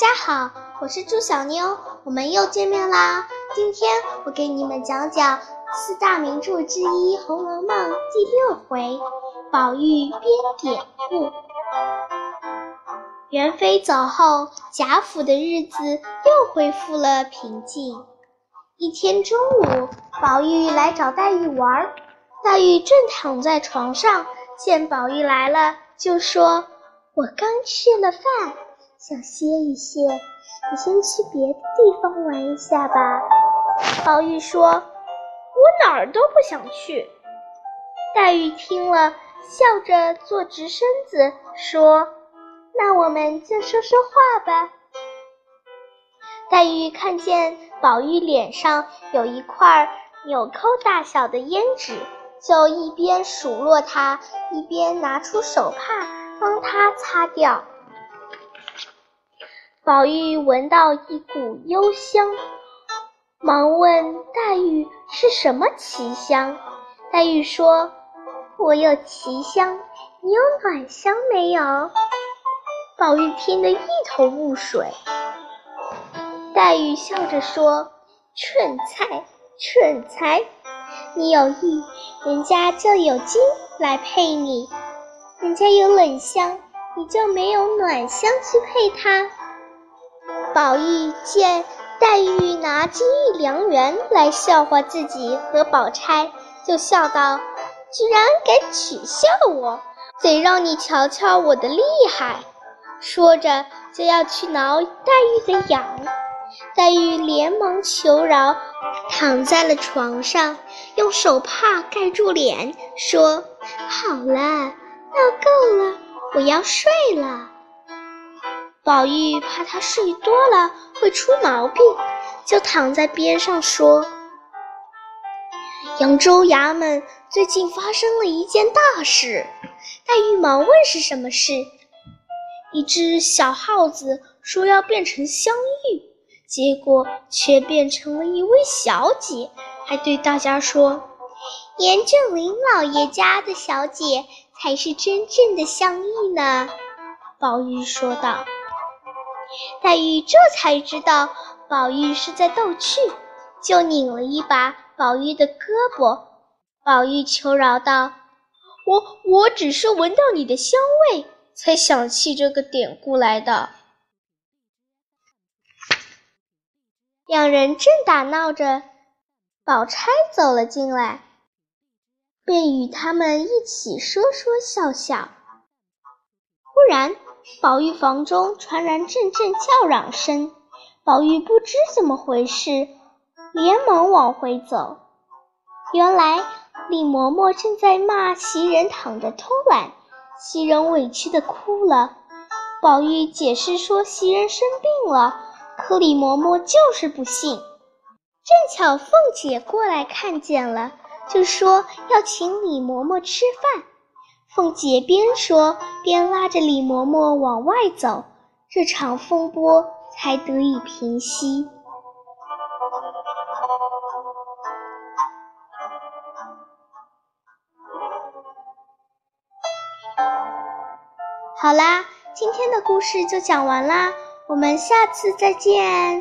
大家好，我是朱小妞，我们又见面啦。今天我给你们讲讲四大名著之一《红楼梦》第六回“宝玉编典故”。元妃走后，贾府的日子又恢复了平静。一天中午，宝玉来找黛玉玩，黛玉正躺在床上，见宝玉来了，就说：“我刚吃了饭。”想歇一歇，你先去别的地方玩一下吧。宝玉说：“我哪儿都不想去。”黛玉听了，笑着坐直身子说：“那我们就说说话吧。”黛玉看见宝玉脸上有一块纽扣大小的胭脂，就一边数落他，一边拿出手帕帮他擦掉。宝玉闻到一股幽香，忙问黛玉是什么奇香。黛玉说：“我有奇香，你有暖香没有？”宝玉听得一头雾水。黛玉笑着说：“蠢材，蠢材！你有意，人家就有金来配你；人家有冷香，你就没有暖香去配他。”宝玉见黛玉拿金玉良缘来笑话自己和宝钗，就笑道：“居然敢取笑我，得让你瞧瞧我的厉害！”说着就要去挠黛玉的痒。黛玉连忙求饶，躺在了床上，用手帕盖住脸，说：“好了，闹够了，我要睡了。”宝玉怕他睡多了会出毛病，就躺在边上说：“扬州衙门最近发生了一件大事。”黛玉忙问是什么事。一只小耗子说要变成香玉，结果却变成了一位小姐，还对大家说：“严正林老爷家的小姐才是真正的香玉呢。”宝玉说道。黛玉这才知道宝玉是在逗趣，就拧了一把宝玉的胳膊。宝玉求饶道：“我我只是闻到你的香味，才想起这个典故来的。”两人正打闹着，宝钗走了进来，便与他们一起说说笑笑。忽然。宝玉房中传来阵阵叫嚷声，宝玉不知怎么回事，连忙往回走。原来李嬷嬷正在骂袭人躺着偷懒，袭人委屈的哭了。宝玉解释说袭人生病了，可李嬷嬷就是不信。正巧凤姐过来看见了，就说要请李嬷嬷吃饭。凤姐边说边拉着李嬷嬷往外走，这场风波才得以平息。好啦，今天的故事就讲完啦，我们下次再见。